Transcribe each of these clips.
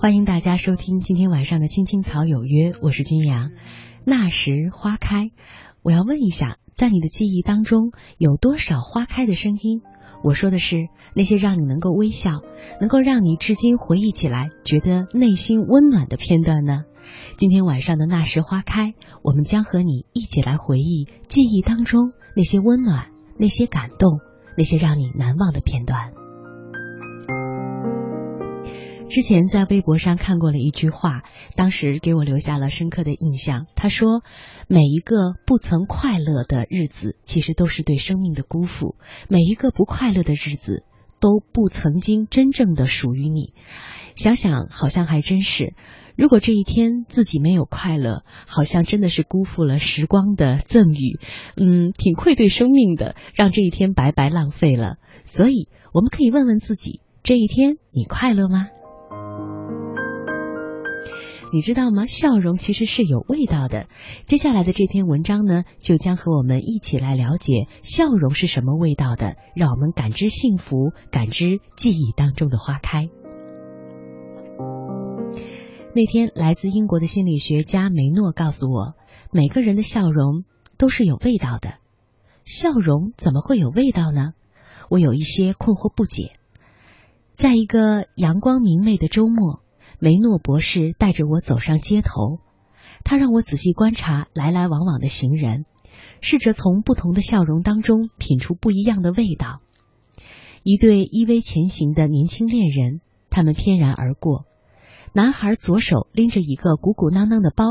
欢迎大家收听今天晚上的《青青草有约》，我是君阳。那时花开，我要问一下，在你的记忆当中有多少花开的声音？我说的是那些让你能够微笑，能够让你至今回忆起来觉得内心温暖的片段呢？今天晚上的那时花开，我们将和你一起来回忆记忆当中那些温暖、那些感动、那些让你难忘的片段。之前在微博上看过了一句话，当时给我留下了深刻的印象。他说：“每一个不曾快乐的日子，其实都是对生命的辜负；每一个不快乐的日子，都不曾经真正的属于你。”想想，好像还真是。如果这一天自己没有快乐，好像真的是辜负了时光的赠予，嗯，挺愧对生命的，让这一天白白浪费了。所以，我们可以问问自己：这一天你快乐吗？你知道吗？笑容其实是有味道的。接下来的这篇文章呢，就将和我们一起来了解笑容是什么味道的，让我们感知幸福，感知记忆当中的花开。那天，来自英国的心理学家梅诺告诉我，每个人的笑容都是有味道的。笑容怎么会有味道呢？我有一些困惑不解。在一个阳光明媚的周末。梅诺博士带着我走上街头，他让我仔细观察来来往往的行人，试着从不同的笑容当中品出不一样的味道。一对依偎前行的年轻恋人，他们翩然而过。男孩左手拎着一个鼓鼓囊囊的包，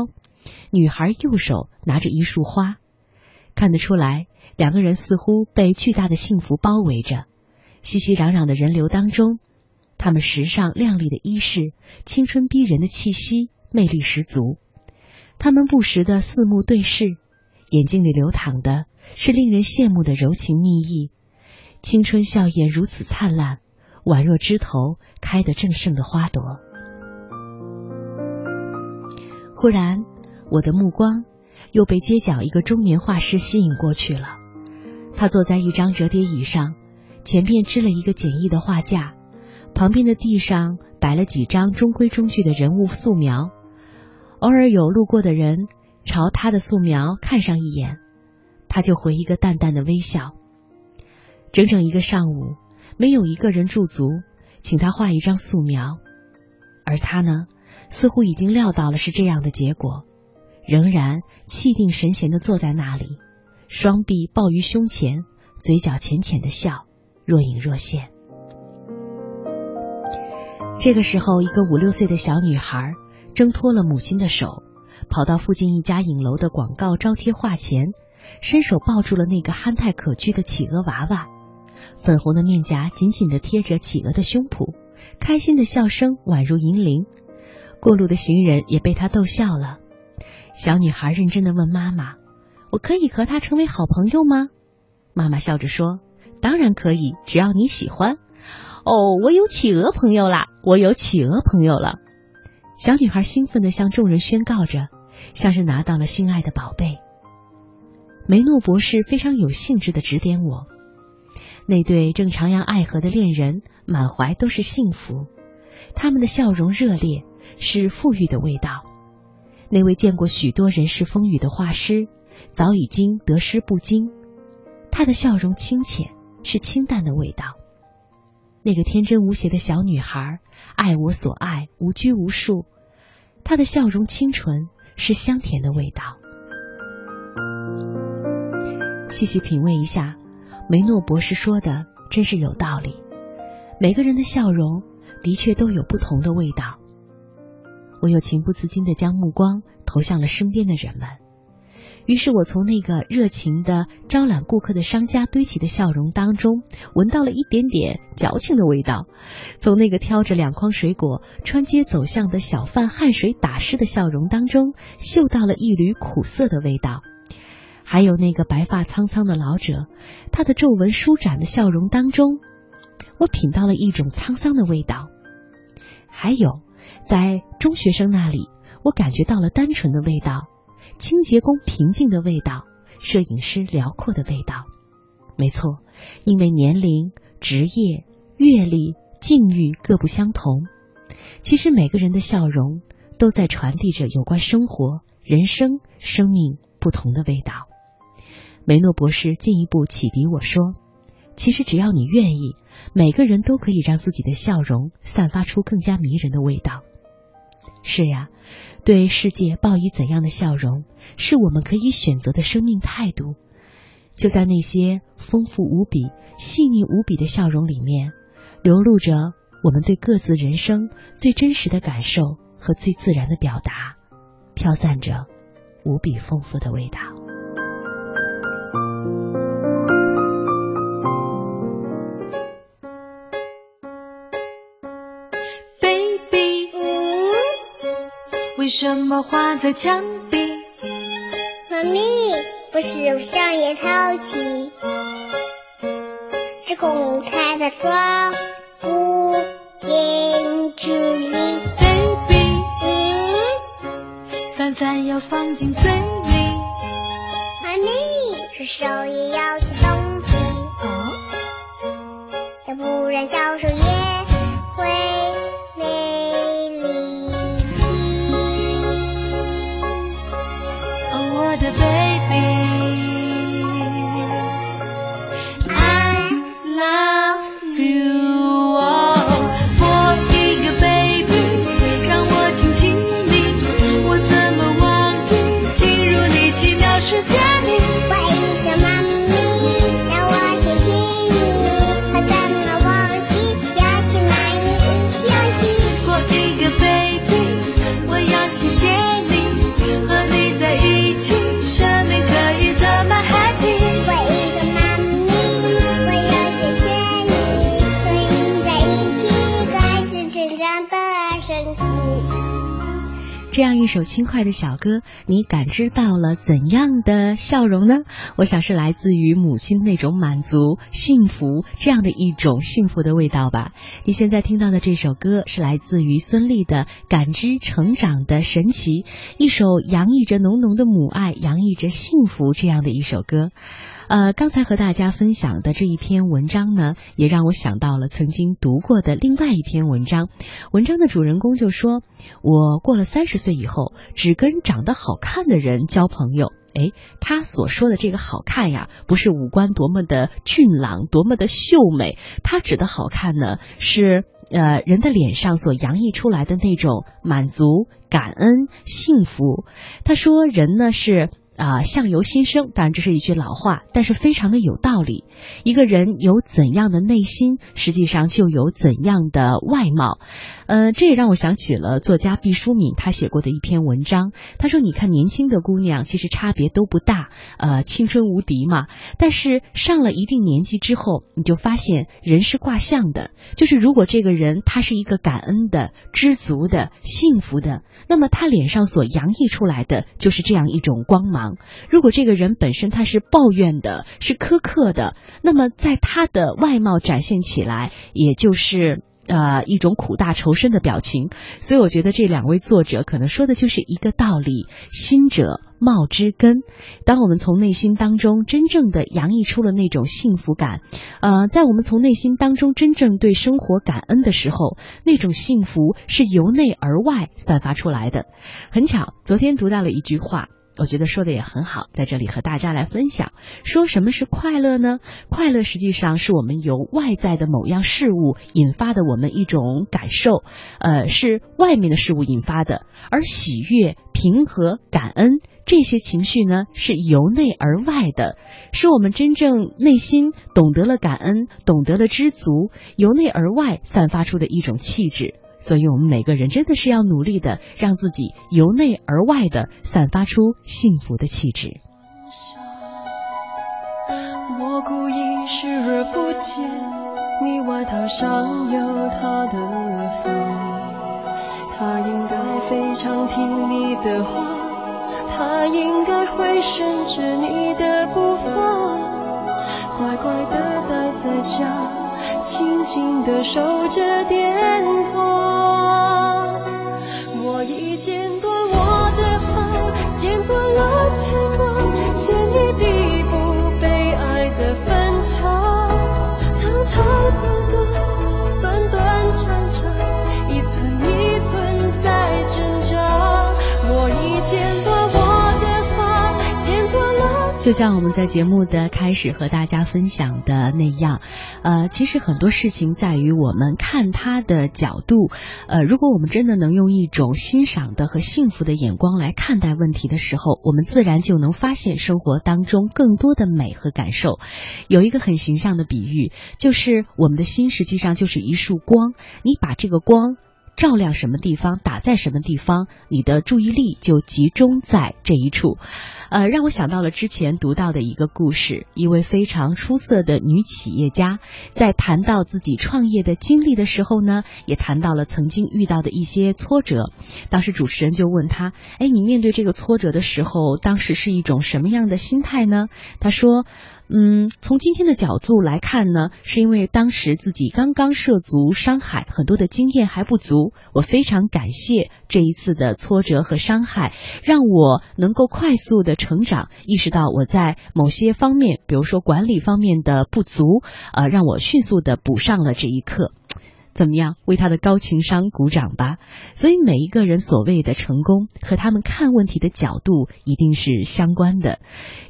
女孩右手拿着一束花。看得出来，两个人似乎被巨大的幸福包围着。熙熙攘攘的人流当中。他们时尚靓丽的衣饰，青春逼人的气息，魅力十足。他们不时的四目对视，眼睛里流淌的是令人羡慕的柔情蜜意。青春笑颜如此灿烂，宛若枝头开得正盛的花朵。忽然，我的目光又被街角一个中年画师吸引过去了。他坐在一张折叠椅上，前面支了一个简易的画架。旁边的地上摆了几张中规中矩的人物素描，偶尔有路过的人朝他的素描看上一眼，他就回一个淡淡的微笑。整整一个上午，没有一个人驻足，请他画一张素描，而他呢，似乎已经料到了是这样的结果，仍然气定神闲的坐在那里，双臂抱于胸前，嘴角浅浅的笑，若隐若现。这个时候，一个五六岁的小女孩挣脱了母亲的手，跑到附近一家影楼的广告招贴画前，伸手抱住了那个憨态可掬的企鹅娃娃，粉红的面颊紧紧的贴着企鹅的胸脯，开心的笑声宛如银铃。过路的行人也被她逗笑了。小女孩认真的问妈妈：“我可以和他成为好朋友吗？”妈妈笑着说：“当然可以，只要你喜欢。”哦，我有企鹅朋友啦！我有企鹅朋友了。小女孩兴奋的向众人宣告着，像是拿到了心爱的宝贝。梅诺博士非常有兴致的指点我，那对正徜徉爱河的恋人满怀都是幸福，他们的笑容热烈，是富裕的味道。那位见过许多人世风雨的画师，早已经得失不惊，他的笑容清浅，是清淡的味道。那个天真无邪的小女孩，爱我所爱，无拘无束。她的笑容清纯，是香甜的味道。细细品味一下，梅诺博士说的真是有道理。每个人的笑容的确都有不同的味道。我又情不自禁的将目光投向了身边的人们，于是我从那个热情的招揽顾客的商家堆起的笑容当中，闻到了一点点矫情的味道；从那个挑着两筐水果穿街走巷的小贩汗水打湿的笑容当中，嗅到了一缕苦涩的味道；还有那个白发苍苍的老者，他的皱纹舒展的笑容当中，我品到了一种沧桑的味道；还有。在中学生那里，我感觉到了单纯的味道，清洁工平静的味道，摄影师辽阔的味道。没错，因为年龄、职业、阅历、境遇各不相同，其实每个人的笑容都在传递着有关生活、人生、生命不同的味道。梅诺博士进一步启迪我说：“其实只要你愿意，每个人都可以让自己的笑容散发出更加迷人的味道。”是呀，对世界报以怎样的笑容，是我们可以选择的生命态度。就在那些丰富无比、细腻无比的笑容里面，流露着我们对各自人生最真实的感受和最自然的表达，飘散着无比丰富的味道。为什么画在墙壁？妈咪，不是上也淘气，只公开的窗不见距离。Baby，嗯，饭饭要放进嘴里。妈咪，是手也要吃东西，哦，要不然小手也首轻快的小歌，你感知到了怎样的笑容呢？我想是来自于母亲那种满足、幸福这样的一种幸福的味道吧。你现在听到的这首歌是来自于孙俪的《感知成长的神奇》，一首洋溢着浓浓的母爱、洋溢着幸福这样的一首歌。呃，刚才和大家分享的这一篇文章呢，也让我想到了曾经读过的另外一篇文章。文章的主人公就说：“我过了三十岁以后，只跟长得好看的人交朋友。”诶，他所说的这个好看呀，不是五官多么的俊朗、多么的秀美，他指的好看呢，是呃人的脸上所洋溢出来的那种满足、感恩、幸福。他说，人呢是。啊、相由心生，当然这是一句老话，但是非常的有道理。一个人有怎样的内心，实际上就有怎样的外貌。呃，这也让我想起了作家毕淑敏他写过的一篇文章。他说：“你看年轻的姑娘，其实差别都不大，呃，青春无敌嘛。但是上了一定年纪之后，你就发现人是卦象的，就是如果这个人他是一个感恩的、知足的、幸福的，那么他脸上所洋溢出来的就是这样一种光芒。如果这个人本身他是抱怨的、是苛刻的，那么在他的外貌展现起来，也就是。”呃，一种苦大仇深的表情，所以我觉得这两位作者可能说的就是一个道理：心者貌之根。当我们从内心当中真正的洋溢出了那种幸福感，呃，在我们从内心当中真正对生活感恩的时候，那种幸福是由内而外散发出来的。很巧，昨天读到了一句话。我觉得说的也很好，在这里和大家来分享，说什么是快乐呢？快乐实际上是我们由外在的某样事物引发的我们一种感受，呃，是外面的事物引发的，而喜悦、平和、感恩这些情绪呢，是由内而外的，是我们真正内心懂得了感恩，懂得了知足，由内而外散发出的一种气质。所以，我们每个人真的是要努力的，让自己由内而外的散发出幸福的气质。我故意视而不见，你外套上有他的风，他应该非常听你的话，他应该会顺着你的步伐，乖乖的待在家。静静的守着电话，就像我们在节目的开始和大家分享的那样，呃，其实很多事情在于我们看它的角度。呃，如果我们真的能用一种欣赏的和幸福的眼光来看待问题的时候，我们自然就能发现生活当中更多的美和感受。有一个很形象的比喻，就是我们的心实际上就是一束光，你把这个光。照亮什么地方，打在什么地方，你的注意力就集中在这一处。呃，让我想到了之前读到的一个故事，一位非常出色的女企业家，在谈到自己创业的经历的时候呢，也谈到了曾经遇到的一些挫折。当时主持人就问她：“哎，你面对这个挫折的时候，当时是一种什么样的心态呢？”她说。嗯，从今天的角度来看呢，是因为当时自己刚刚涉足商海，很多的经验还不足。我非常感谢这一次的挫折和伤害，让我能够快速的成长，意识到我在某些方面，比如说管理方面的不足，呃，让我迅速的补上了这一课。怎么样？为他的高情商鼓掌吧！所以每一个人所谓的成功，和他们看问题的角度一定是相关的。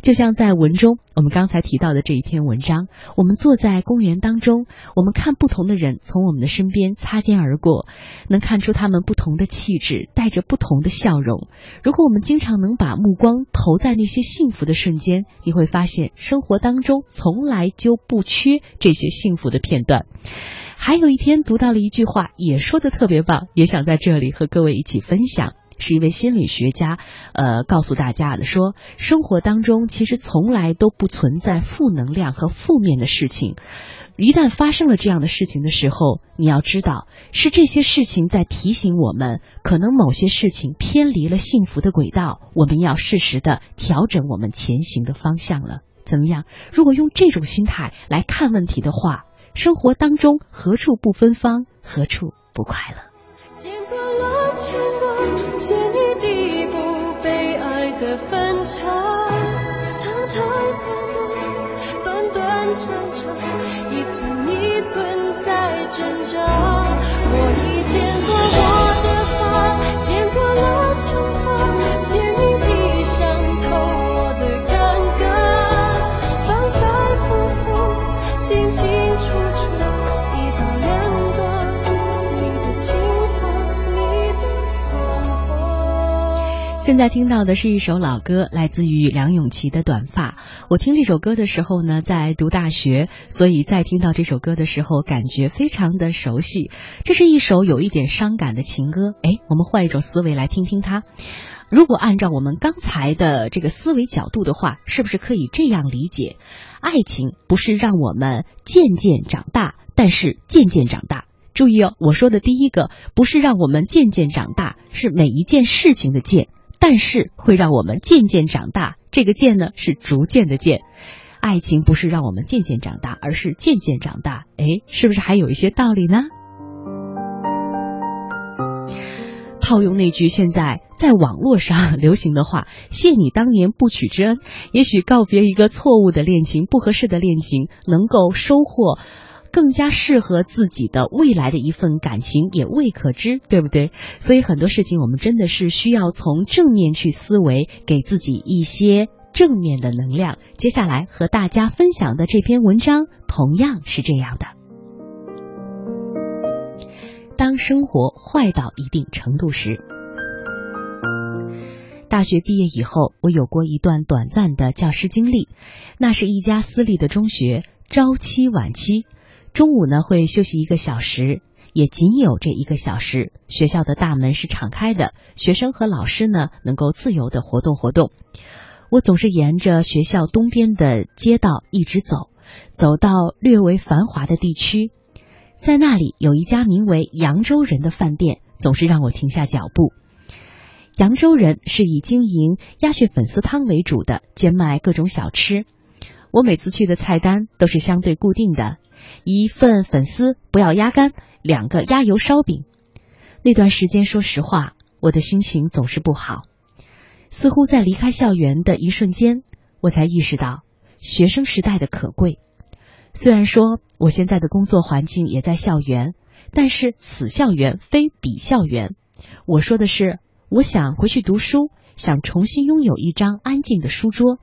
就像在文中，我们刚才提到的这一篇文章，我们坐在公园当中，我们看不同的人从我们的身边擦肩而过，能看出他们不同的气质，带着不同的笑容。如果我们经常能把目光投在那些幸福的瞬间，你会发现生活当中从来就不缺这些幸福的片段。还有一天读到了一句话，也说的特别棒，也想在这里和各位一起分享。是一位心理学家，呃，告诉大家的说，生活当中其实从来都不存在负能量和负面的事情。一旦发生了这样的事情的时候，你要知道，是这些事情在提醒我们，可能某些事情偏离了幸福的轨道，我们要适时的调整我们前行的方向了。怎么样？如果用这种心态来看问题的话。生活当中何处不芬芳，何处不快乐？现在听到的是一首老歌，来自于梁咏琪的《短发》。我听这首歌的时候呢，在读大学，所以在听到这首歌的时候，感觉非常的熟悉。这是一首有一点伤感的情歌。哎，我们换一种思维来听听它。如果按照我们刚才的这个思维角度的话，是不是可以这样理解？爱情不是让我们渐渐长大，但是渐渐长大。注意哦，我说的第一个不是让我们渐渐长大，是每一件事情的渐，但是会让我们渐渐长大。这个渐呢是逐渐的渐。爱情不是让我们渐渐长大，而是渐渐长大。哎，是不是还有一些道理呢？套用那句现在在网络上流行的话：“谢你当年不娶之恩。”也许告别一个错误的恋情、不合适的恋情，能够收获更加适合自己的未来的一份感情也未可知，对不对？所以很多事情我们真的是需要从正面去思维，给自己一些正面的能量。接下来和大家分享的这篇文章同样是这样的：当生活坏到一定程度时。大学毕业以后，我有过一段短暂的教师经历，那是一家私立的中学，朝七晚七，中午呢会休息一个小时，也仅有这一个小时，学校的大门是敞开的，学生和老师呢能够自由的活动活动。我总是沿着学校东边的街道一直走，走到略为繁华的地区，在那里有一家名为扬州人的饭店，总是让我停下脚步。扬州人是以经营鸭血粉丝汤为主的，兼卖各种小吃。我每次去的菜单都是相对固定的，一份粉丝不要鸭肝，两个鸭油烧饼。那段时间，说实话，我的心情总是不好。似乎在离开校园的一瞬间，我才意识到学生时代的可贵。虽然说我现在的工作环境也在校园，但是此校园非彼校园。我说的是。我想回去读书，想重新拥有一张安静的书桌，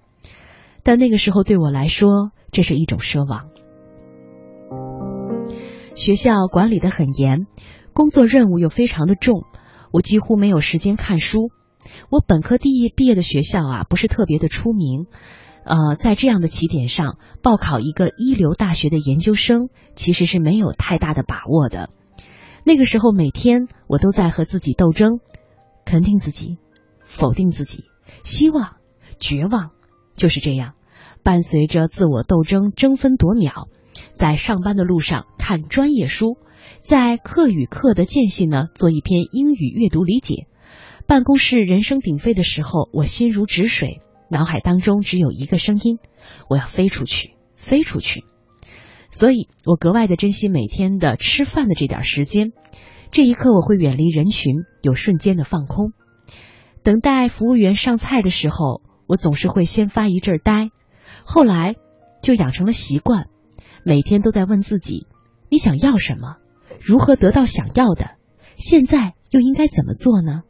但那个时候对我来说，这是一种奢望。学校管理的很严，工作任务又非常的重，我几乎没有时间看书。我本科第一毕业的学校啊，不是特别的出名，呃，在这样的起点上报考一个一流大学的研究生，其实是没有太大的把握的。那个时候，每天我都在和自己斗争。肯定自己，否定自己，希望，绝望，就是这样，伴随着自我斗争，争分夺秒，在上班的路上看专业书，在课与课的间隙呢做一篇英语阅读理解，办公室人声鼎沸的时候，我心如止水，脑海当中只有一个声音：我要飞出去，飞出去。所以我格外的珍惜每天的吃饭的这点时间。这一刻，我会远离人群，有瞬间的放空。等待服务员上菜的时候，我总是会先发一阵呆，后来就养成了习惯，每天都在问自己：你想要什么？如何得到想要的？现在又应该怎么做呢？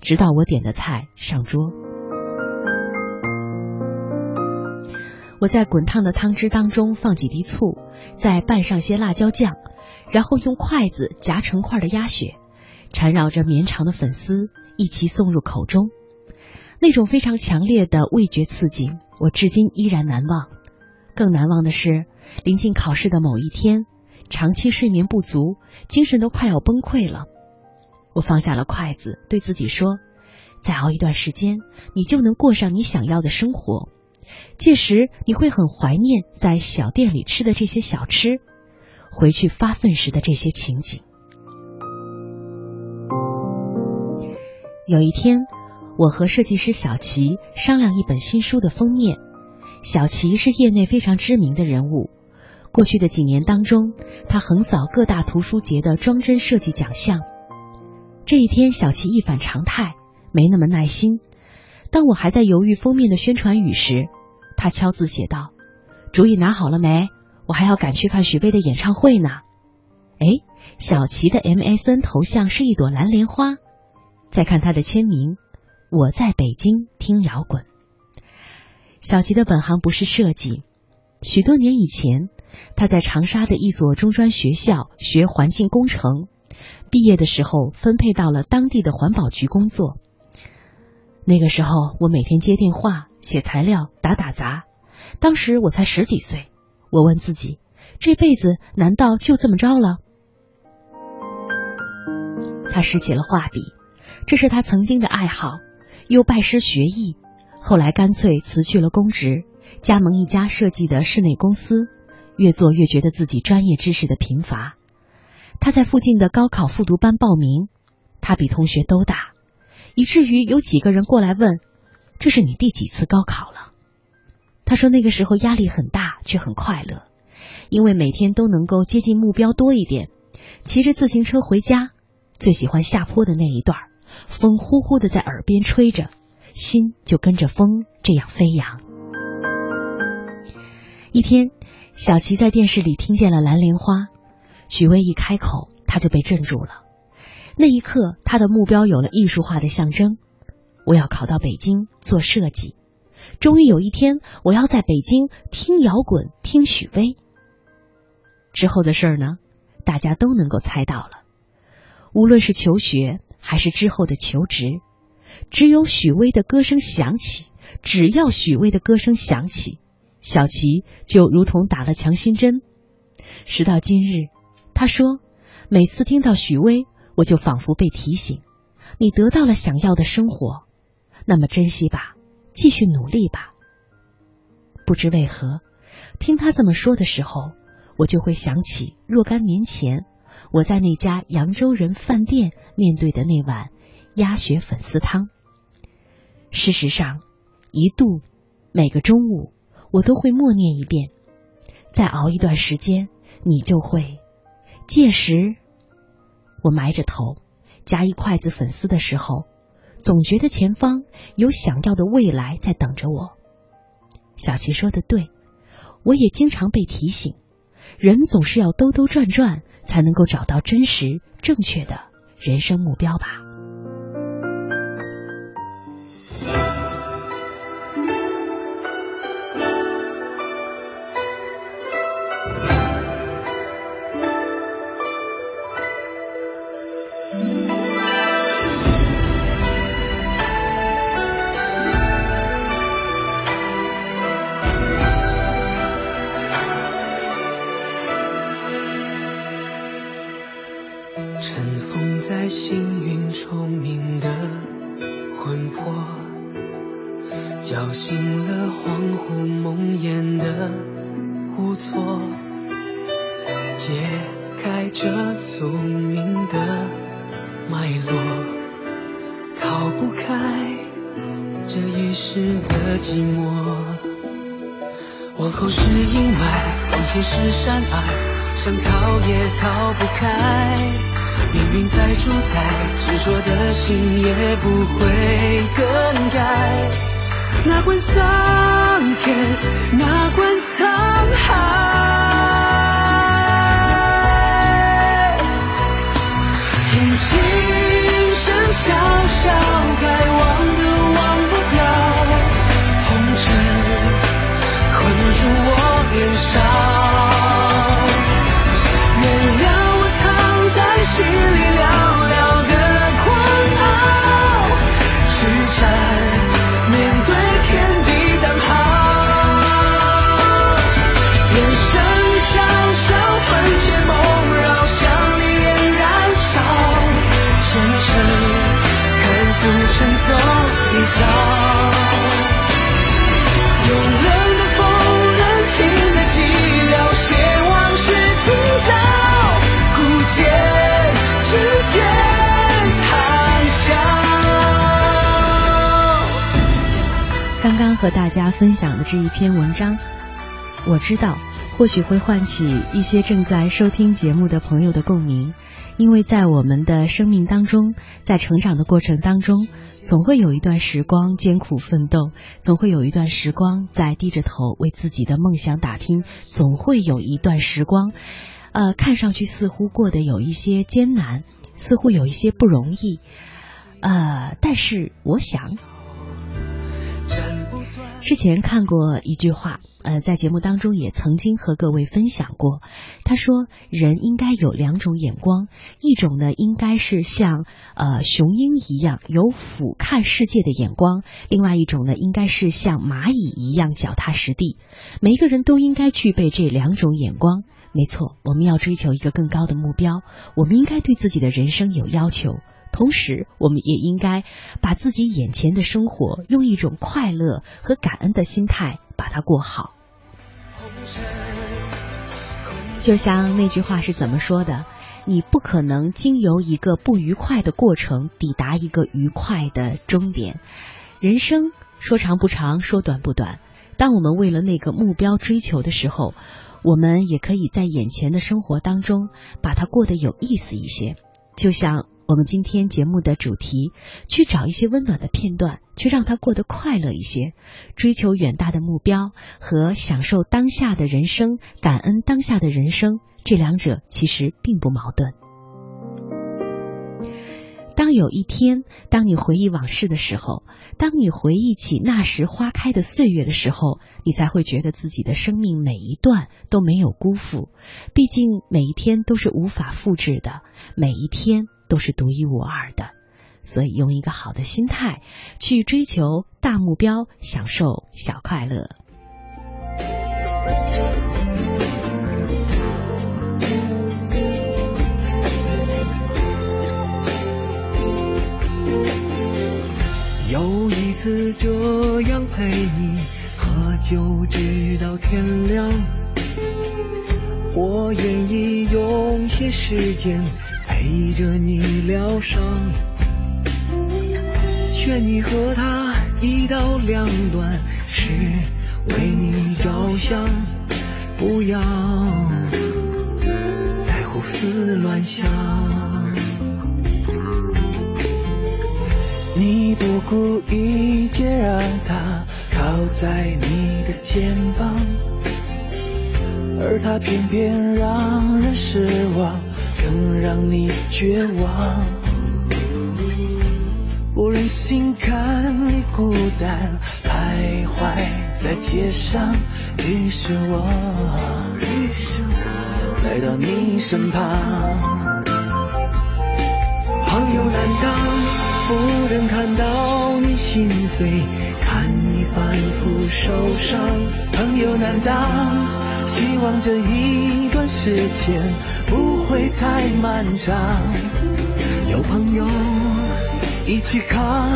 直到我点的菜上桌，我在滚烫的汤汁当中放几滴醋，再拌上些辣椒酱。然后用筷子夹成块的鸭血，缠绕着绵长的粉丝一起送入口中，那种非常强烈的味觉刺激，我至今依然难忘。更难忘的是，临近考试的某一天，长期睡眠不足，精神都快要崩溃了。我放下了筷子，对自己说：“再熬一段时间，你就能过上你想要的生活。届时，你会很怀念在小店里吃的这些小吃。”回去发奋时的这些情景。有一天，我和设计师小齐商量一本新书的封面。小齐是业内非常知名的人物，过去的几年当中，他横扫各大图书节的装帧设计奖项。这一天，小齐一反常态，没那么耐心。当我还在犹豫封面的宣传语时，他敲字写道：“主意拿好了没？”我还要赶去看许巍的演唱会呢。哎，小齐的 MSN 头像是一朵蓝莲花。再看他的签名，我在北京听摇滚。小齐的本行不是设计，许多年以前，他在长沙的一所中专学校学环境工程，毕业的时候分配到了当地的环保局工作。那个时候，我每天接电话、写材料、打打杂。当时我才十几岁。我问自己，这辈子难道就这么着了？他拾起了画笔，这是他曾经的爱好，又拜师学艺，后来干脆辞去了公职，加盟一家设计的室内公司，越做越觉得自己专业知识的贫乏。他在附近的高考复读班报名，他比同学都大，以至于有几个人过来问：“这是你第几次高考了？”他说那个时候压力很大，却很快乐，因为每天都能够接近目标多一点。骑着自行车回家，最喜欢下坡的那一段，风呼呼的在耳边吹着，心就跟着风这样飞扬。一天，小琪在电视里听见了《蓝莲花》，许巍一开口，他就被镇住了。那一刻，他的目标有了艺术化的象征：我要考到北京做设计。终于有一天，我要在北京听摇滚，听许巍。之后的事儿呢，大家都能够猜到了。无论是求学，还是之后的求职，只有许巍的歌声响起，只要许巍的歌声响起，小琪就如同打了强心针。时到今日，他说，每次听到许巍，我就仿佛被提醒：你得到了想要的生活，那么珍惜吧。继续努力吧。不知为何，听他这么说的时候，我就会想起若干年前我在那家扬州人饭店面对的那碗鸭血粉丝汤。事实上，一度每个中午我都会默念一遍：再熬一段时间，你就会。届时，我埋着头夹一筷子粉丝的时候。总觉得前方有想要的未来在等着我。小琪说的对，我也经常被提醒，人总是要兜兜转转，才能够找到真实正确的人生目标吧。这一篇文章，我知道或许会唤起一些正在收听节目的朋友的共鸣，因为在我们的生命当中，在成长的过程当中，总会有一段时光艰苦奋斗，总会有一段时光在低着头为自己的梦想打拼，总会有一段时光，呃，看上去似乎过得有一些艰难，似乎有一些不容易，呃，但是我想。之前看过一句话，呃，在节目当中也曾经和各位分享过。他说，人应该有两种眼光，一种呢应该是像呃雄鹰一样有俯瞰世界的眼光，另外一种呢应该是像蚂蚁一样脚踏实地。每一个人都应该具备这两种眼光。没错，我们要追求一个更高的目标，我们应该对自己的人生有要求。同时，我们也应该把自己眼前的生活用一种快乐和感恩的心态把它过好。就像那句话是怎么说的？你不可能经由一个不愉快的过程抵达一个愉快的终点。人生说长不长，说短不短。当我们为了那个目标追求的时候，我们也可以在眼前的生活当中把它过得有意思一些。就像。我们今天节目的主题，去找一些温暖的片段，去让他过得快乐一些。追求远大的目标和享受当下的人生，感恩当下的人生，这两者其实并不矛盾。当有一天，当你回忆往事的时候，当你回忆起那时花开的岁月的时候，你才会觉得自己的生命每一段都没有辜负。毕竟每一天都是无法复制的，每一天都是独一无二的。所以，用一个好的心态去追求大目标，享受小快乐。有一次这样陪你喝酒直到天亮，我愿意用些时间陪着你疗伤，劝你和他一刀两断，是为你着想，不要再胡思乱想。你不顾一切让他靠在你的肩膀，而他偏偏让人失望，能让你绝望。不忍心看你孤单徘徊在街上，于是我，于是我来到你身旁。朋友，难当？不忍看到你心碎，看你反复受伤。朋友，难当，希望这一段时间不会太漫长。有朋友一起扛，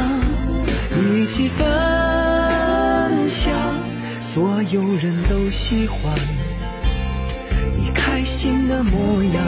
一起分享，所有人都喜欢你开心的模样。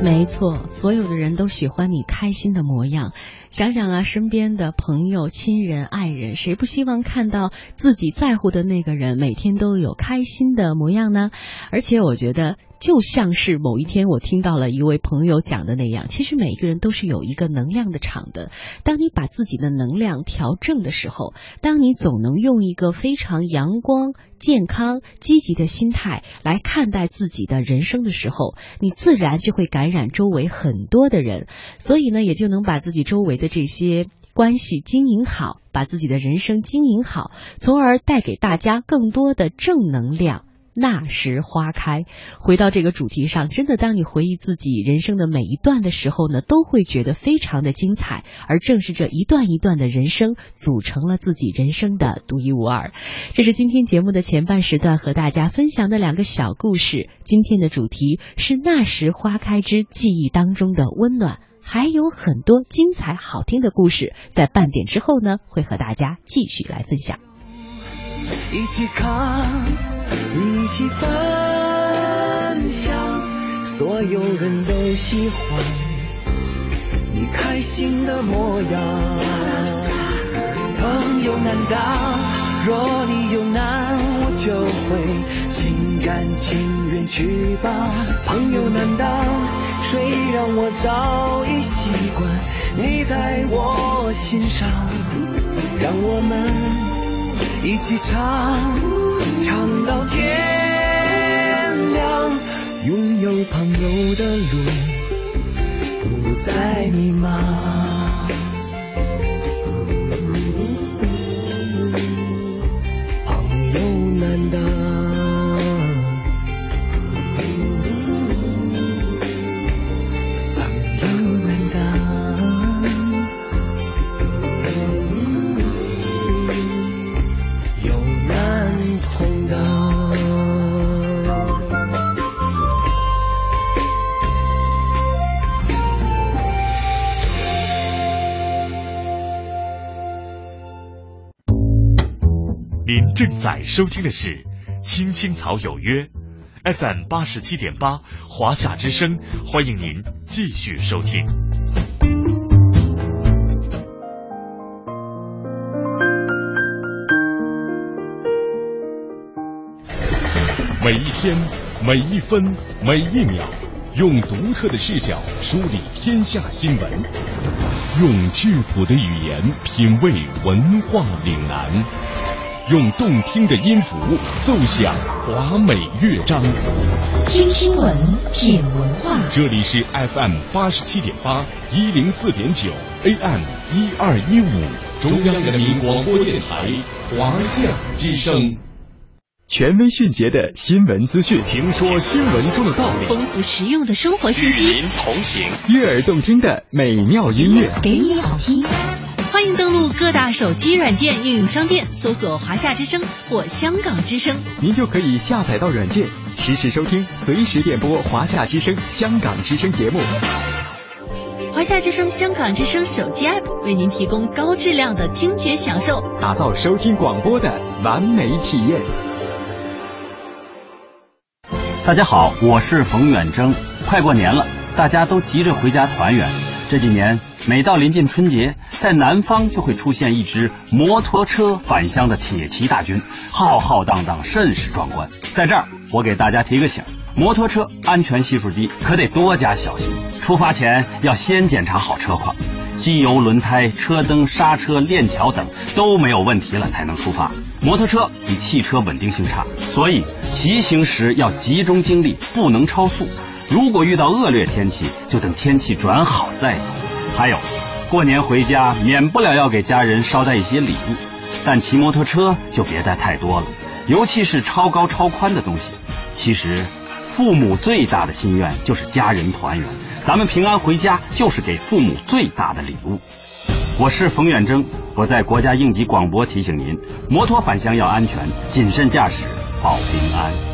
没错，所有的人都喜欢你开心的模样。想想啊，身边的朋友、亲人、爱人，谁不希望看到自己在乎的那个人每天都有开心的模样呢？而且，我觉得。就像是某一天我听到了一位朋友讲的那样，其实每一个人都是有一个能量的场的。当你把自己的能量调正的时候，当你总能用一个非常阳光、健康、积极的心态来看待自己的人生的时候，你自然就会感染周围很多的人，所以呢，也就能把自己周围的这些关系经营好，把自己的人生经营好，从而带给大家更多的正能量。那时花开，回到这个主题上，真的，当你回忆自己人生的每一段的时候呢，都会觉得非常的精彩。而正是这一段一段的人生，组成了自己人生的独一无二。这是今天节目的前半时段和大家分享的两个小故事。今天的主题是那时花开之记忆当中的温暖，还有很多精彩好听的故事，在半点之后呢，会和大家继续来分享。一起扛，一起分享，所有人都喜欢你开心的模样。朋友难当，若你有难，我就会心甘情愿去帮。朋友难当，谁让我早已习惯你在我心上，让我们。一起唱，唱到天亮。拥有朋友的路，不再迷茫。您正在收听的是《青青草有约》，FM 八十七点八，华夏之声，欢迎您继续收听。每一天，每一分，每一秒，用独特的视角梳理天下新闻，用质朴的语言品味文化岭南，用动听的音符奏响华美乐章。听新闻，品文化。这里是 FM 八十七点八，一零四点九，AM 一二一五，中央人民广播电台华夏之声。权威迅捷的新闻资讯，听说新闻中的道理，丰富实用的生活信息，与您同行。悦耳动听的美妙音乐，给你好听。欢迎登录各大手机软件应用商店，搜索“华夏之声”或“香港之声”，您就可以下载到软件，实时收听，随时点播华夏之声、香港之声节目。华夏之声、香港之声手机 App 为您提供高质量的听觉享受，打造收听广播的完美体验。大家好，我是冯远征。快过年了，大家都急着回家团圆。这几年，每到临近春节，在南方就会出现一支摩托车返乡的铁骑大军，浩浩荡荡，甚是壮观。在这儿，我给大家提个醒：摩托车安全系数低，可得多加小心。出发前要先检查好车况，机油、轮胎、车灯、刹车、链条等都没有问题了才能出发。摩托车比汽车稳定性差，所以骑行时要集中精力，不能超速。如果遇到恶劣天气，就等天气转好再走。还有，过年回家免不了要给家人捎带一些礼物，但骑摩托车就别带太多了，尤其是超高超宽的东西。其实，父母最大的心愿就是家人团圆，咱们平安回家就是给父母最大的礼物。我是冯远征，我在国家应急广播提醒您：摩托返乡要安全，谨慎驾驶保平安。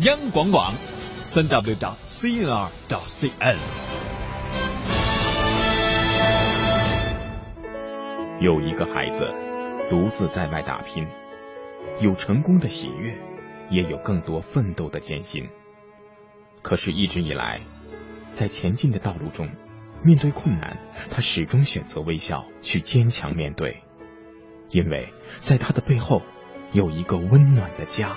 央广网，三 w 点 cnr 点 cn。有一个孩子独自在外打拼，有成功的喜悦，也有更多奋斗的艰辛。可是，一直以来，在前进的道路中，面对困难，他始终选择微笑，去坚强面对，因为在他的背后有一个温暖的家。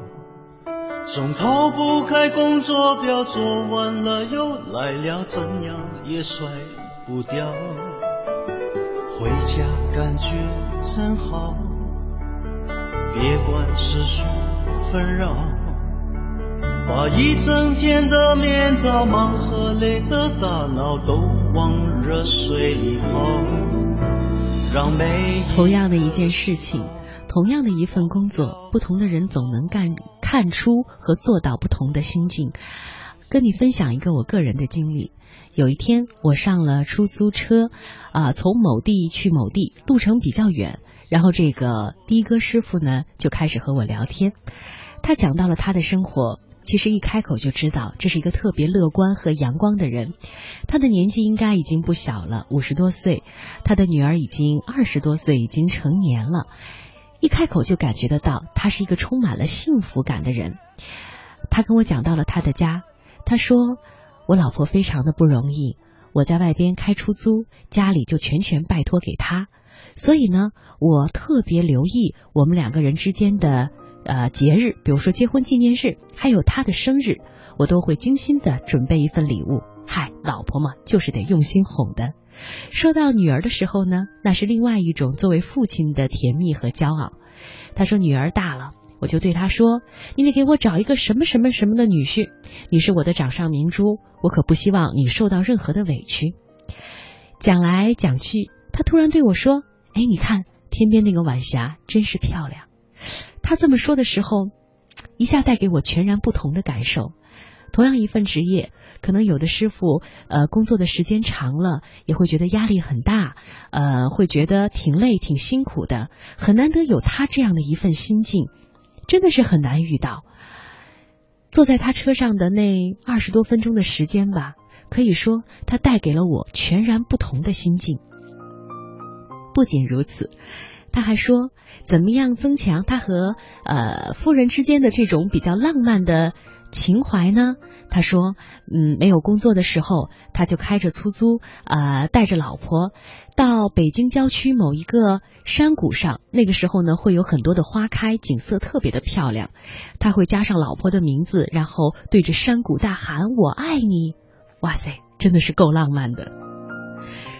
总逃不开工作表，做完了又来了，怎样也甩不掉。回家感觉真好，别管世俗纷扰，把一整天的面罩、忙和累的大脑都往热水里泡，让每同样的一件事情，同样的一份工作，不同的人总能干看出和做到不同的心境。跟你分享一个我个人的经历。有一天，我上了出租车，啊，从某地去某地，路程比较远。然后这个的哥师傅呢，就开始和我聊天。他讲到了他的生活，其实一开口就知道这是一个特别乐观和阳光的人。他的年纪应该已经不小了，五十多岁。他的女儿已经二十多岁，已经成年了。一开口就感觉得到，他是一个充满了幸福感的人。他跟我讲到了他的家，他说。我老婆非常的不容易，我在外边开出租，家里就全权拜托给他，所以呢，我特别留意我们两个人之间的呃节日，比如说结婚纪念日，还有他的生日，我都会精心的准备一份礼物。嗨，老婆嘛，就是得用心哄的。说到女儿的时候呢，那是另外一种作为父亲的甜蜜和骄傲。他说女儿大了，我就对他说：“你得给我找一个什么什么什么的女婿，你是我的掌上明珠，我可不希望你受到任何的委屈。”讲来讲去，他突然对我说：“哎，你看天边那个晚霞真是漂亮。”他这么说的时候，一下带给我全然不同的感受。同样一份职业，可能有的师傅呃工作的时间长了，也会觉得压力很大，呃会觉得挺累挺辛苦的，很难得有他这样的一份心境，真的是很难遇到。坐在他车上的那二十多分钟的时间吧，可以说他带给了我全然不同的心境。不仅如此，他还说怎么样增强他和呃夫人之间的这种比较浪漫的。情怀呢？他说，嗯，没有工作的时候，他就开着出租，啊，带着老婆到北京郊区某一个山谷上。那个时候呢，会有很多的花开，景色特别的漂亮。他会加上老婆的名字，然后对着山谷大喊“我爱你”。哇塞，真的是够浪漫的。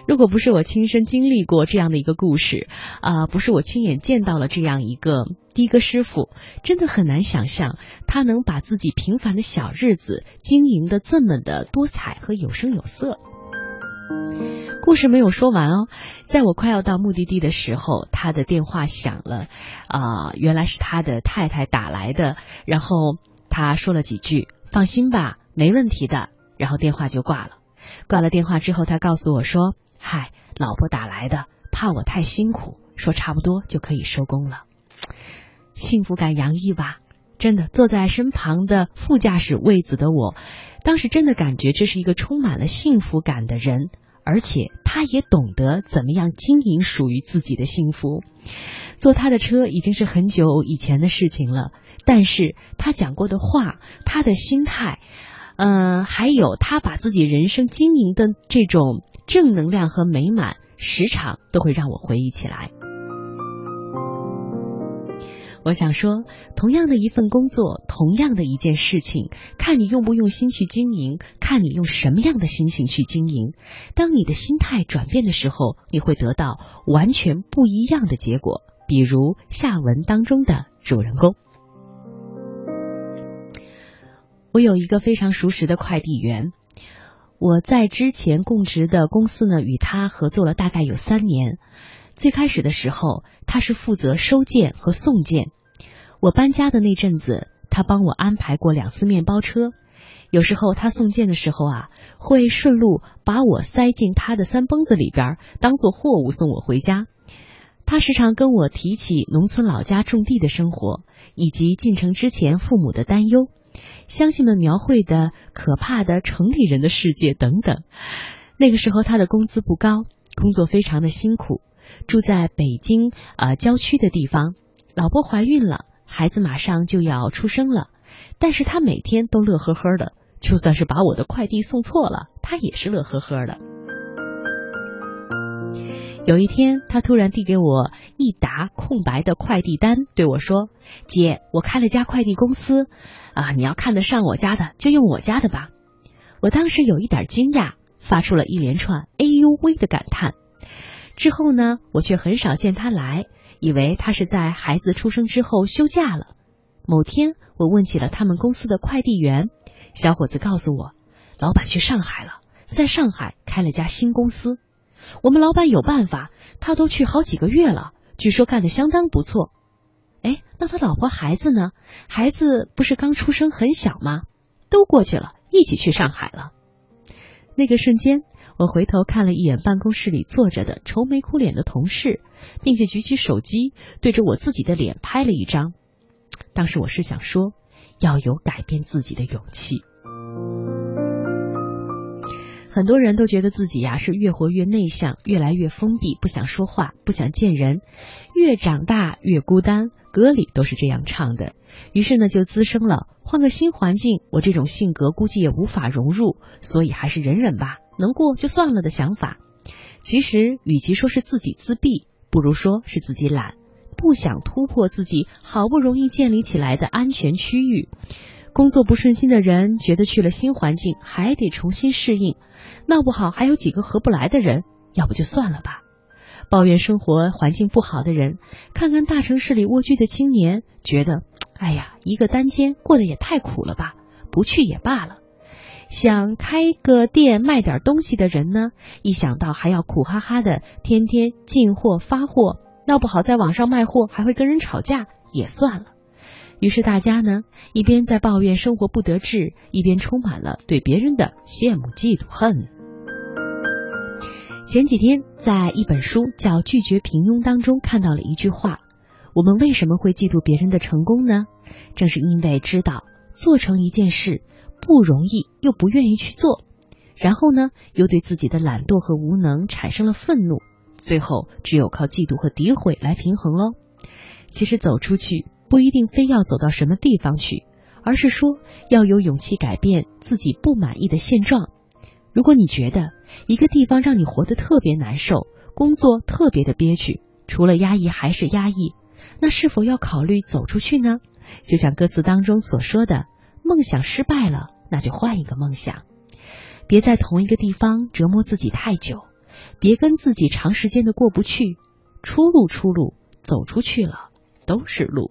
如果不是我亲身经历过这样的一个故事，啊，不是我亲眼见到了这样一个的哥师傅，真的很难想象他能把自己平凡的小日子经营的这么的多彩和有声有色。故事没有说完哦，在我快要到目的地的时候，他的电话响了，啊，原来是他的太太打来的，然后他说了几句“放心吧，没问题的”，然后电话就挂了。挂了电话之后，他告诉我说。嗨，老婆打来的，怕我太辛苦，说差不多就可以收工了。幸福感洋溢吧？真的，坐在身旁的副驾驶位子的我，当时真的感觉这是一个充满了幸福感的人，而且他也懂得怎么样经营属于自己的幸福。坐他的车已经是很久以前的事情了，但是他讲过的话，他的心态。嗯，还有他把自己人生经营的这种正能量和美满，时常都会让我回忆起来。我想说，同样的一份工作，同样的一件事情，看你用不用心去经营，看你用什么样的心情去经营。当你的心态转变的时候，你会得到完全不一样的结果。比如下文当中的主人公。我有一个非常熟识的快递员，我在之前供职的公司呢，与他合作了大概有三年。最开始的时候，他是负责收件和送件。我搬家的那阵子，他帮我安排过两次面包车。有时候他送件的时候啊，会顺路把我塞进他的三蹦子里边，当做货物送我回家。他时常跟我提起农村老家种地的生活，以及进城之前父母的担忧。乡亲们描绘的可怕的城里人的世界等等。那个时候他的工资不高，工作非常的辛苦，住在北京啊郊区的地方。老婆怀孕了，孩子马上就要出生了，但是他每天都乐呵呵的，就算是把我的快递送错了，他也是乐呵呵的。有一天，他突然递给我一沓空白的快递单，对我说：“姐，我开了家快递公司，啊，你要看得上我家的，就用我家的吧。”我当时有一点惊讶，发出了一连串“哎呦喂”的感叹。之后呢，我却很少见他来，以为他是在孩子出生之后休假了。某天，我问起了他们公司的快递员，小伙子告诉我，老板去上海了，在上海开了家新公司。我们老板有办法，他都去好几个月了，据说干得相当不错。哎，那他老婆孩子呢？孩子不是刚出生很小吗？都过去了，一起去上海了。那个瞬间，我回头看了一眼办公室里坐着的愁眉苦脸的同事，并且举起手机对着我自己的脸拍了一张。当时我是想说，要有改变自己的勇气。很多人都觉得自己呀是越活越内向，越来越封闭，不想说话，不想见人，越长大越孤单。歌里都是这样唱的。于是呢，就滋生了换个新环境，我这种性格估计也无法融入，所以还是忍忍吧，能过就算了的想法。其实，与其说是自己自闭，不如说是自己懒，不想突破自己好不容易建立起来的安全区域。工作不顺心的人觉得去了新环境还得重新适应，闹不好还有几个合不来的人，要不就算了吧。抱怨生活环境不好的人，看看大城市里蜗居的青年，觉得，哎呀，一个单间过得也太苦了吧，不去也罢了。想开个店卖点东西的人呢，一想到还要苦哈哈的天天进货发货，闹不好在网上卖货还会跟人吵架，也算了。于是大家呢，一边在抱怨生活不得志，一边充满了对别人的羡慕、嫉妒、恨。前几天在一本书叫《拒绝平庸》当中看到了一句话：我们为什么会嫉妒别人的成功呢？正是因为知道做成一件事不容易，又不愿意去做，然后呢，又对自己的懒惰和无能产生了愤怒，最后只有靠嫉妒和诋毁来平衡喽。其实走出去不一定非要走到什么地方去，而是说要有勇气改变自己不满意的现状。如果你觉得一个地方让你活得特别难受，工作特别的憋屈，除了压抑还是压抑，那是否要考虑走出去呢？就像歌词当中所说的：“梦想失败了，那就换一个梦想，别在同一个地方折磨自己太久，别跟自己长时间的过不去。出路，出路，走出去了都是路。”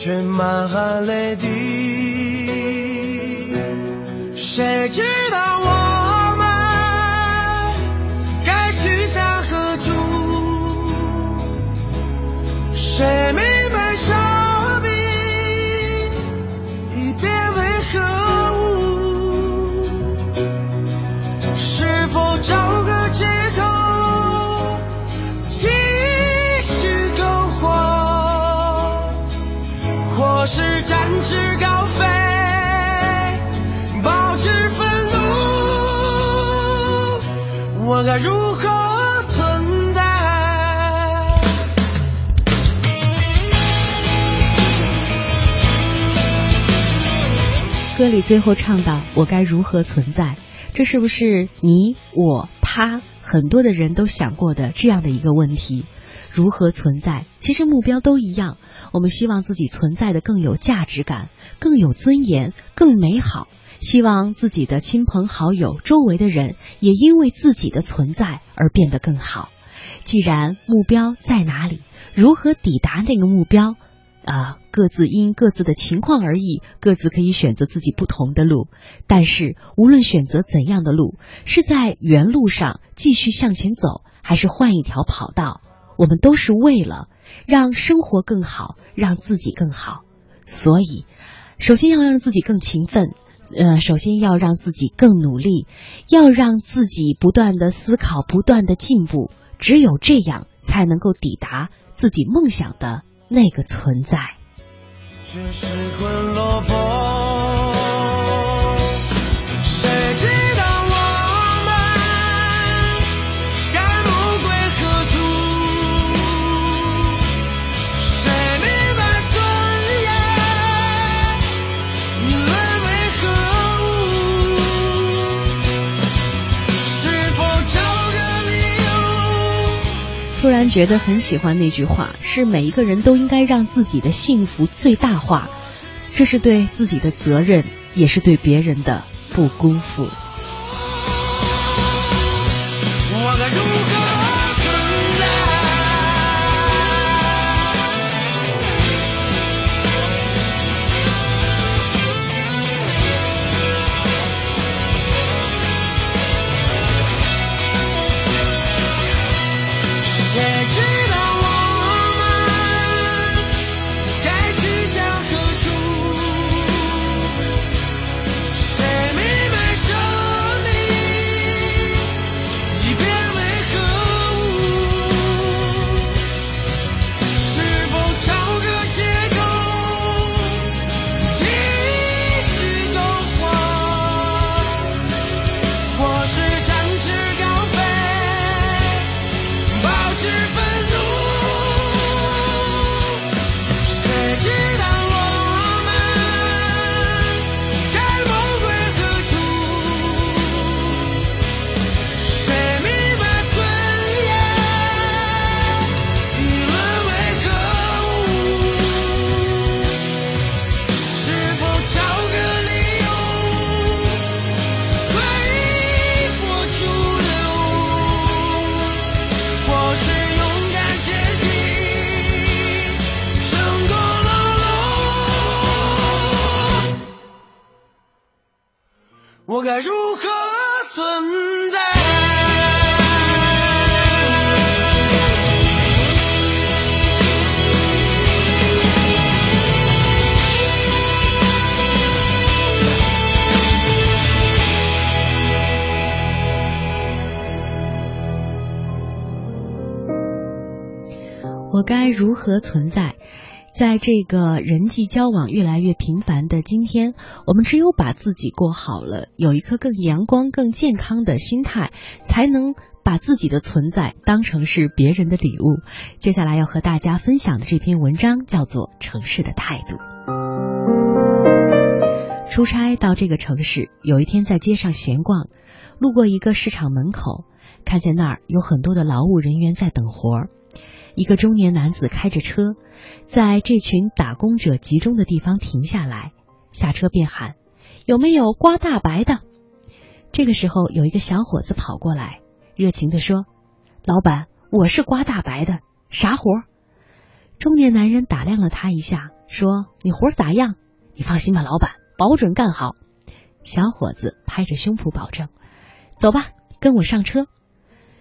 却满含泪滴。谁知道我歌里最后唱到：“我该如何存在？”这是不是你、我、他很多的人都想过的这样的一个问题？如何存在？其实目标都一样，我们希望自己存在的更有价值感、更有尊严、更美好。希望自己的亲朋好友、周围的人也因为自己的存在而变得更好。既然目标在哪里，如何抵达那个目标？啊，各自因各自的情况而异，各自可以选择自己不同的路。但是，无论选择怎样的路，是在原路上继续向前走，还是换一条跑道，我们都是为了让生活更好，让自己更好。所以，首先要让自己更勤奋，呃，首先要让自己更努力，要让自己不断的思考，不断的进步。只有这样，才能够抵达自己梦想的。那个存在，却失魂落魄。觉得很喜欢那句话，是每一个人都应该让自己的幸福最大化，这是对自己的责任，也是对别人的不辜负。我该如何何存在？在这个人际交往越来越频繁的今天，我们只有把自己过好了，有一颗更阳光、更健康的心态，才能把自己的存在当成是别人的礼物。接下来要和大家分享的这篇文章叫做《城市的态度》。出差到这个城市，有一天在街上闲逛，路过一个市场门口，看见那儿有很多的劳务人员在等活儿。一个中年男子开着车，在这群打工者集中的地方停下来，下车便喊：“有没有刮大白的？”这个时候，有一个小伙子跑过来，热情地说：“老板，我是刮大白的，啥活？”中年男人打量了他一下，说：“你活咋样？你放心吧，老板，保准干好。”小伙子拍着胸脯保证：“走吧，跟我上车。”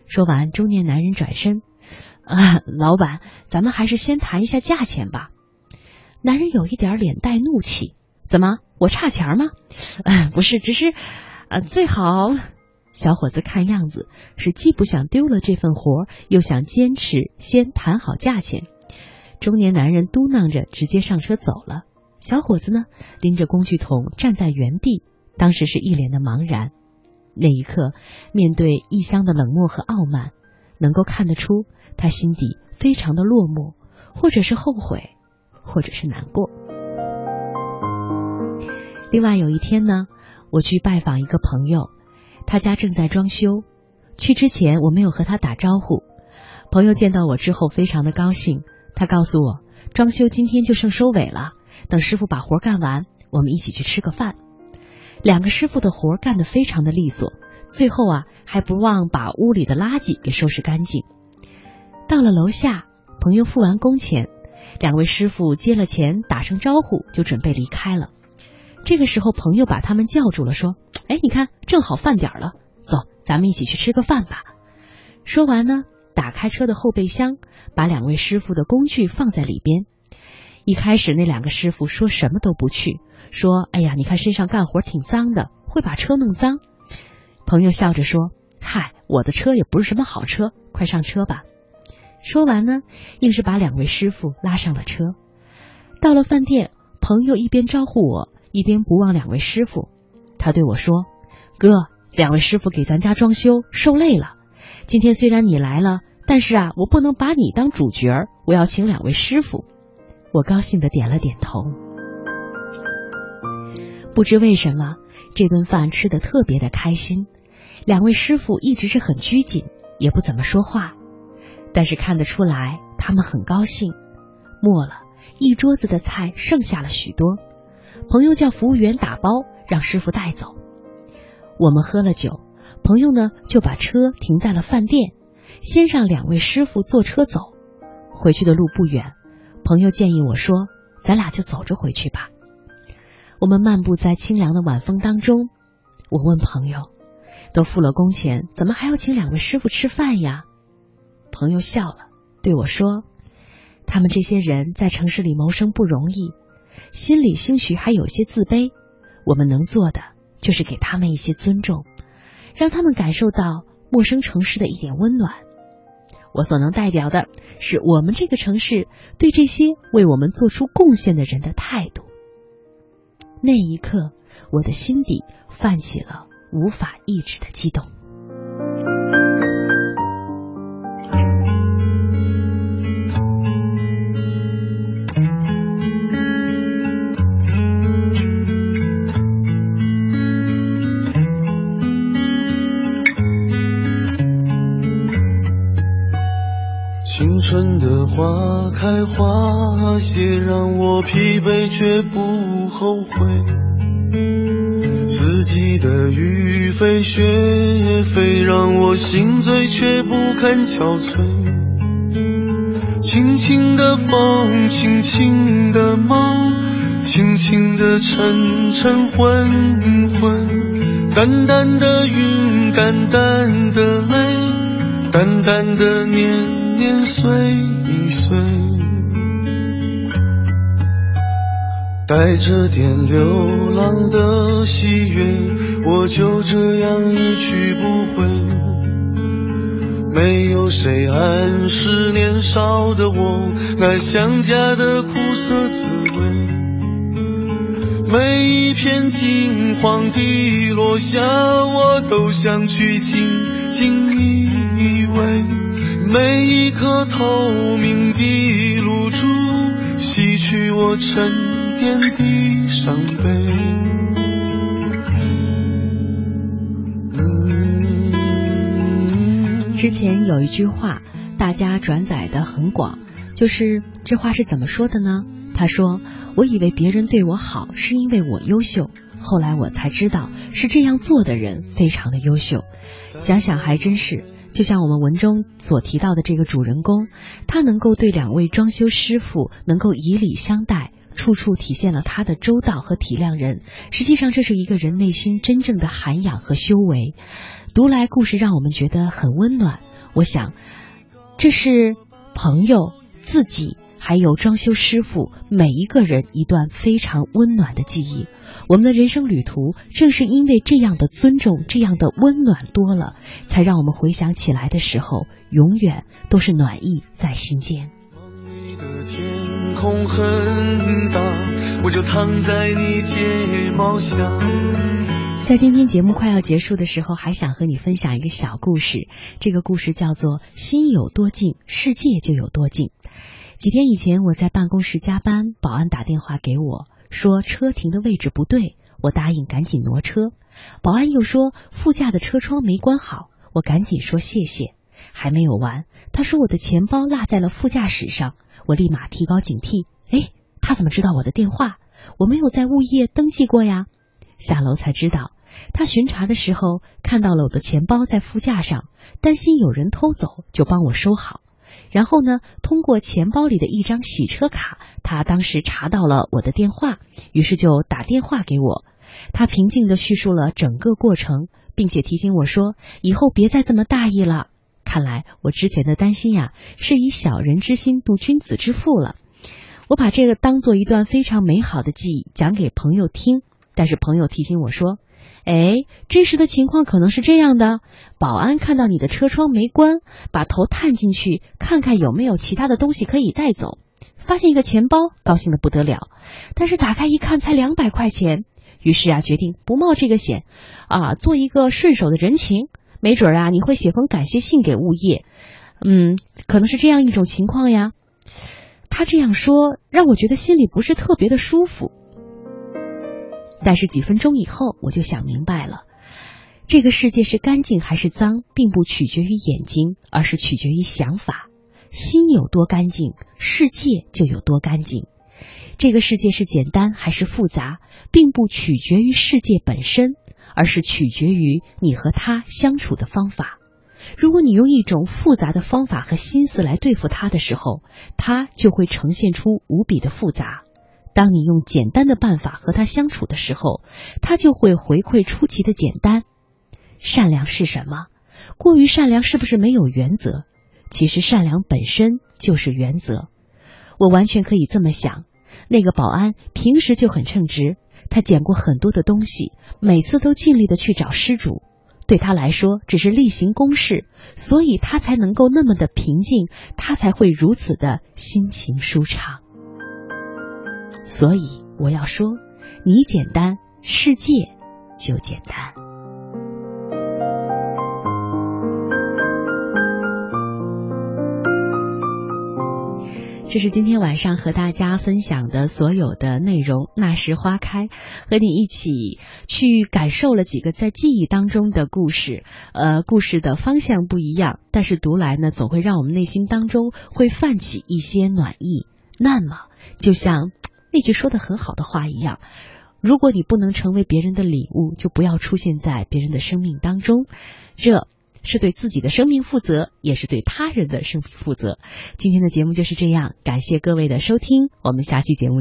说完，中年男人转身。啊，老板，咱们还是先谈一下价钱吧。男人有一点脸带怒气，怎么，我差钱吗？啊，不是，只是，呃，最好。小伙子看样子是既不想丢了这份活，又想坚持先谈好价钱。中年男人嘟囔着，直接上车走了。小伙子呢，拎着工具桶站在原地，当时是一脸的茫然。那一刻，面对异乡的冷漠和傲慢，能够看得出。他心底非常的落寞，或者是后悔，或者是难过。另外有一天呢，我去拜访一个朋友，他家正在装修。去之前我没有和他打招呼，朋友见到我之后非常的高兴，他告诉我，装修今天就剩收尾了，等师傅把活干完，我们一起去吃个饭。两个师傅的活干得非常的利索，最后啊还不忘把屋里的垃圾给收拾干净。到了楼下，朋友付完工钱，两位师傅接了钱，打声招呼就准备离开了。这个时候，朋友把他们叫住了，说：“哎，你看，正好饭点了，走，咱们一起去吃个饭吧。”说完呢，打开车的后备箱，把两位师傅的工具放在里边。一开始，那两个师傅说什么都不去，说：“哎呀，你看身上干活挺脏的，会把车弄脏。”朋友笑着说：“嗨，我的车也不是什么好车，快上车吧。”说完呢，硬是把两位师傅拉上了车。到了饭店，朋友一边招呼我，一边不忘两位师傅。他对我说：“哥，两位师傅给咱家装修受累了。今天虽然你来了，但是啊，我不能把你当主角，我要请两位师傅。”我高兴的点了点头。不知为什么，这顿饭吃的特别的开心。两位师傅一直是很拘谨，也不怎么说话。但是看得出来，他们很高兴。末了，一桌子的菜剩下了许多，朋友叫服务员打包，让师傅带走。我们喝了酒，朋友呢就把车停在了饭店，先让两位师傅坐车走。回去的路不远，朋友建议我说：“咱俩就走着回去吧。”我们漫步在清凉的晚风当中，我问朋友：“都付了工钱，怎么还要请两位师傅吃饭呀？”朋友笑了，对我说：“他们这些人在城市里谋生不容易，心里兴许还有些自卑。我们能做的就是给他们一些尊重，让他们感受到陌生城市的一点温暖。我所能代表的是我们这个城市对这些为我们做出贡献的人的态度。”那一刻，我的心底泛起了无法抑制的激动。青春的花开花谢，让我疲惫却不后悔。四季的雨飞雪飞，让我心醉却不堪憔悴。轻轻的风，轻轻的梦，轻轻的沉沉昏昏。淡淡的云，淡淡的泪，淡淡的年年岁岁，带着点流浪的喜悦，我就这样一去不回。没有谁暗示年少的我那想家的苦涩滋味。每一片金黄的落下，我都想去紧紧依偎；每一颗透明的露珠，洗去我沉淀的伤悲。之前有一句话，大家转载的很广，就是这话是怎么说的呢？他说：“我以为别人对我好是因为我优秀，后来我才知道是这样做的人非常的优秀。想想还真是，就像我们文中所提到的这个主人公，他能够对两位装修师傅能够以礼相待，处处体现了他的周到和体谅人。实际上，这是一个人内心真正的涵养和修为。读来故事让我们觉得很温暖。我想，这是朋友自己。”还有装修师傅，每一个人一段非常温暖的记忆。我们的人生旅途，正是因为这样的尊重，这样的温暖多了，才让我们回想起来的时候，永远都是暖意在心间。天空很大，我就躺在你睫毛下。在今天节目快要结束的时候，还想和你分享一个小故事。这个故事叫做“心有多近，世界就有多近”。几天以前，我在办公室加班，保安打电话给我，说车停的位置不对，我答应赶紧挪车。保安又说副驾的车窗没关好，我赶紧说谢谢。还没有完，他说我的钱包落在了副驾驶上，我立马提高警惕。哎，他怎么知道我的电话？我没有在物业登记过呀。下楼才知道，他巡查的时候看到了我的钱包在副驾上，担心有人偷走，就帮我收好。然后呢？通过钱包里的一张洗车卡，他当时查到了我的电话，于是就打电话给我。他平静地叙述了整个过程，并且提醒我说：“以后别再这么大意了。”看来我之前的担心呀，是以小人之心度君子之腹了。我把这个当做一段非常美好的记忆讲给朋友听，但是朋友提醒我说。哎，真实的情况可能是这样的：保安看到你的车窗没关，把头探进去看看有没有其他的东西可以带走，发现一个钱包，高兴的不得了。但是打开一看，才两百块钱，于是啊，决定不冒这个险，啊，做一个顺手的人情，没准啊，你会写封感谢信给物业。嗯，可能是这样一种情况呀。他这样说，让我觉得心里不是特别的舒服。但是几分钟以后，我就想明白了，这个世界是干净还是脏，并不取决于眼睛，而是取决于想法。心有多干净，世界就有多干净。这个世界是简单还是复杂，并不取决于世界本身，而是取决于你和他相处的方法。如果你用一种复杂的方法和心思来对付他的时候，他就会呈现出无比的复杂。当你用简单的办法和他相处的时候，他就会回馈出奇的简单。善良是什么？过于善良是不是没有原则？其实善良本身就是原则。我完全可以这么想：那个保安平时就很称职，他捡过很多的东西，每次都尽力的去找失主。对他来说，只是例行公事，所以他才能够那么的平静，他才会如此的心情舒畅。所以我要说，你简单，世界就简单。这是今天晚上和大家分享的所有的内容。那时花开，和你一起去感受了几个在记忆当中的故事。呃，故事的方向不一样，但是读来呢，总会让我们内心当中会泛起一些暖意。那么，就像。那句说的很好的话一样，如果你不能成为别人的礼物，就不要出现在别人的生命当中。这是对自己的生命负责，也是对他人的生命负责。今天的节目就是这样，感谢各位的收听，我们下期节目。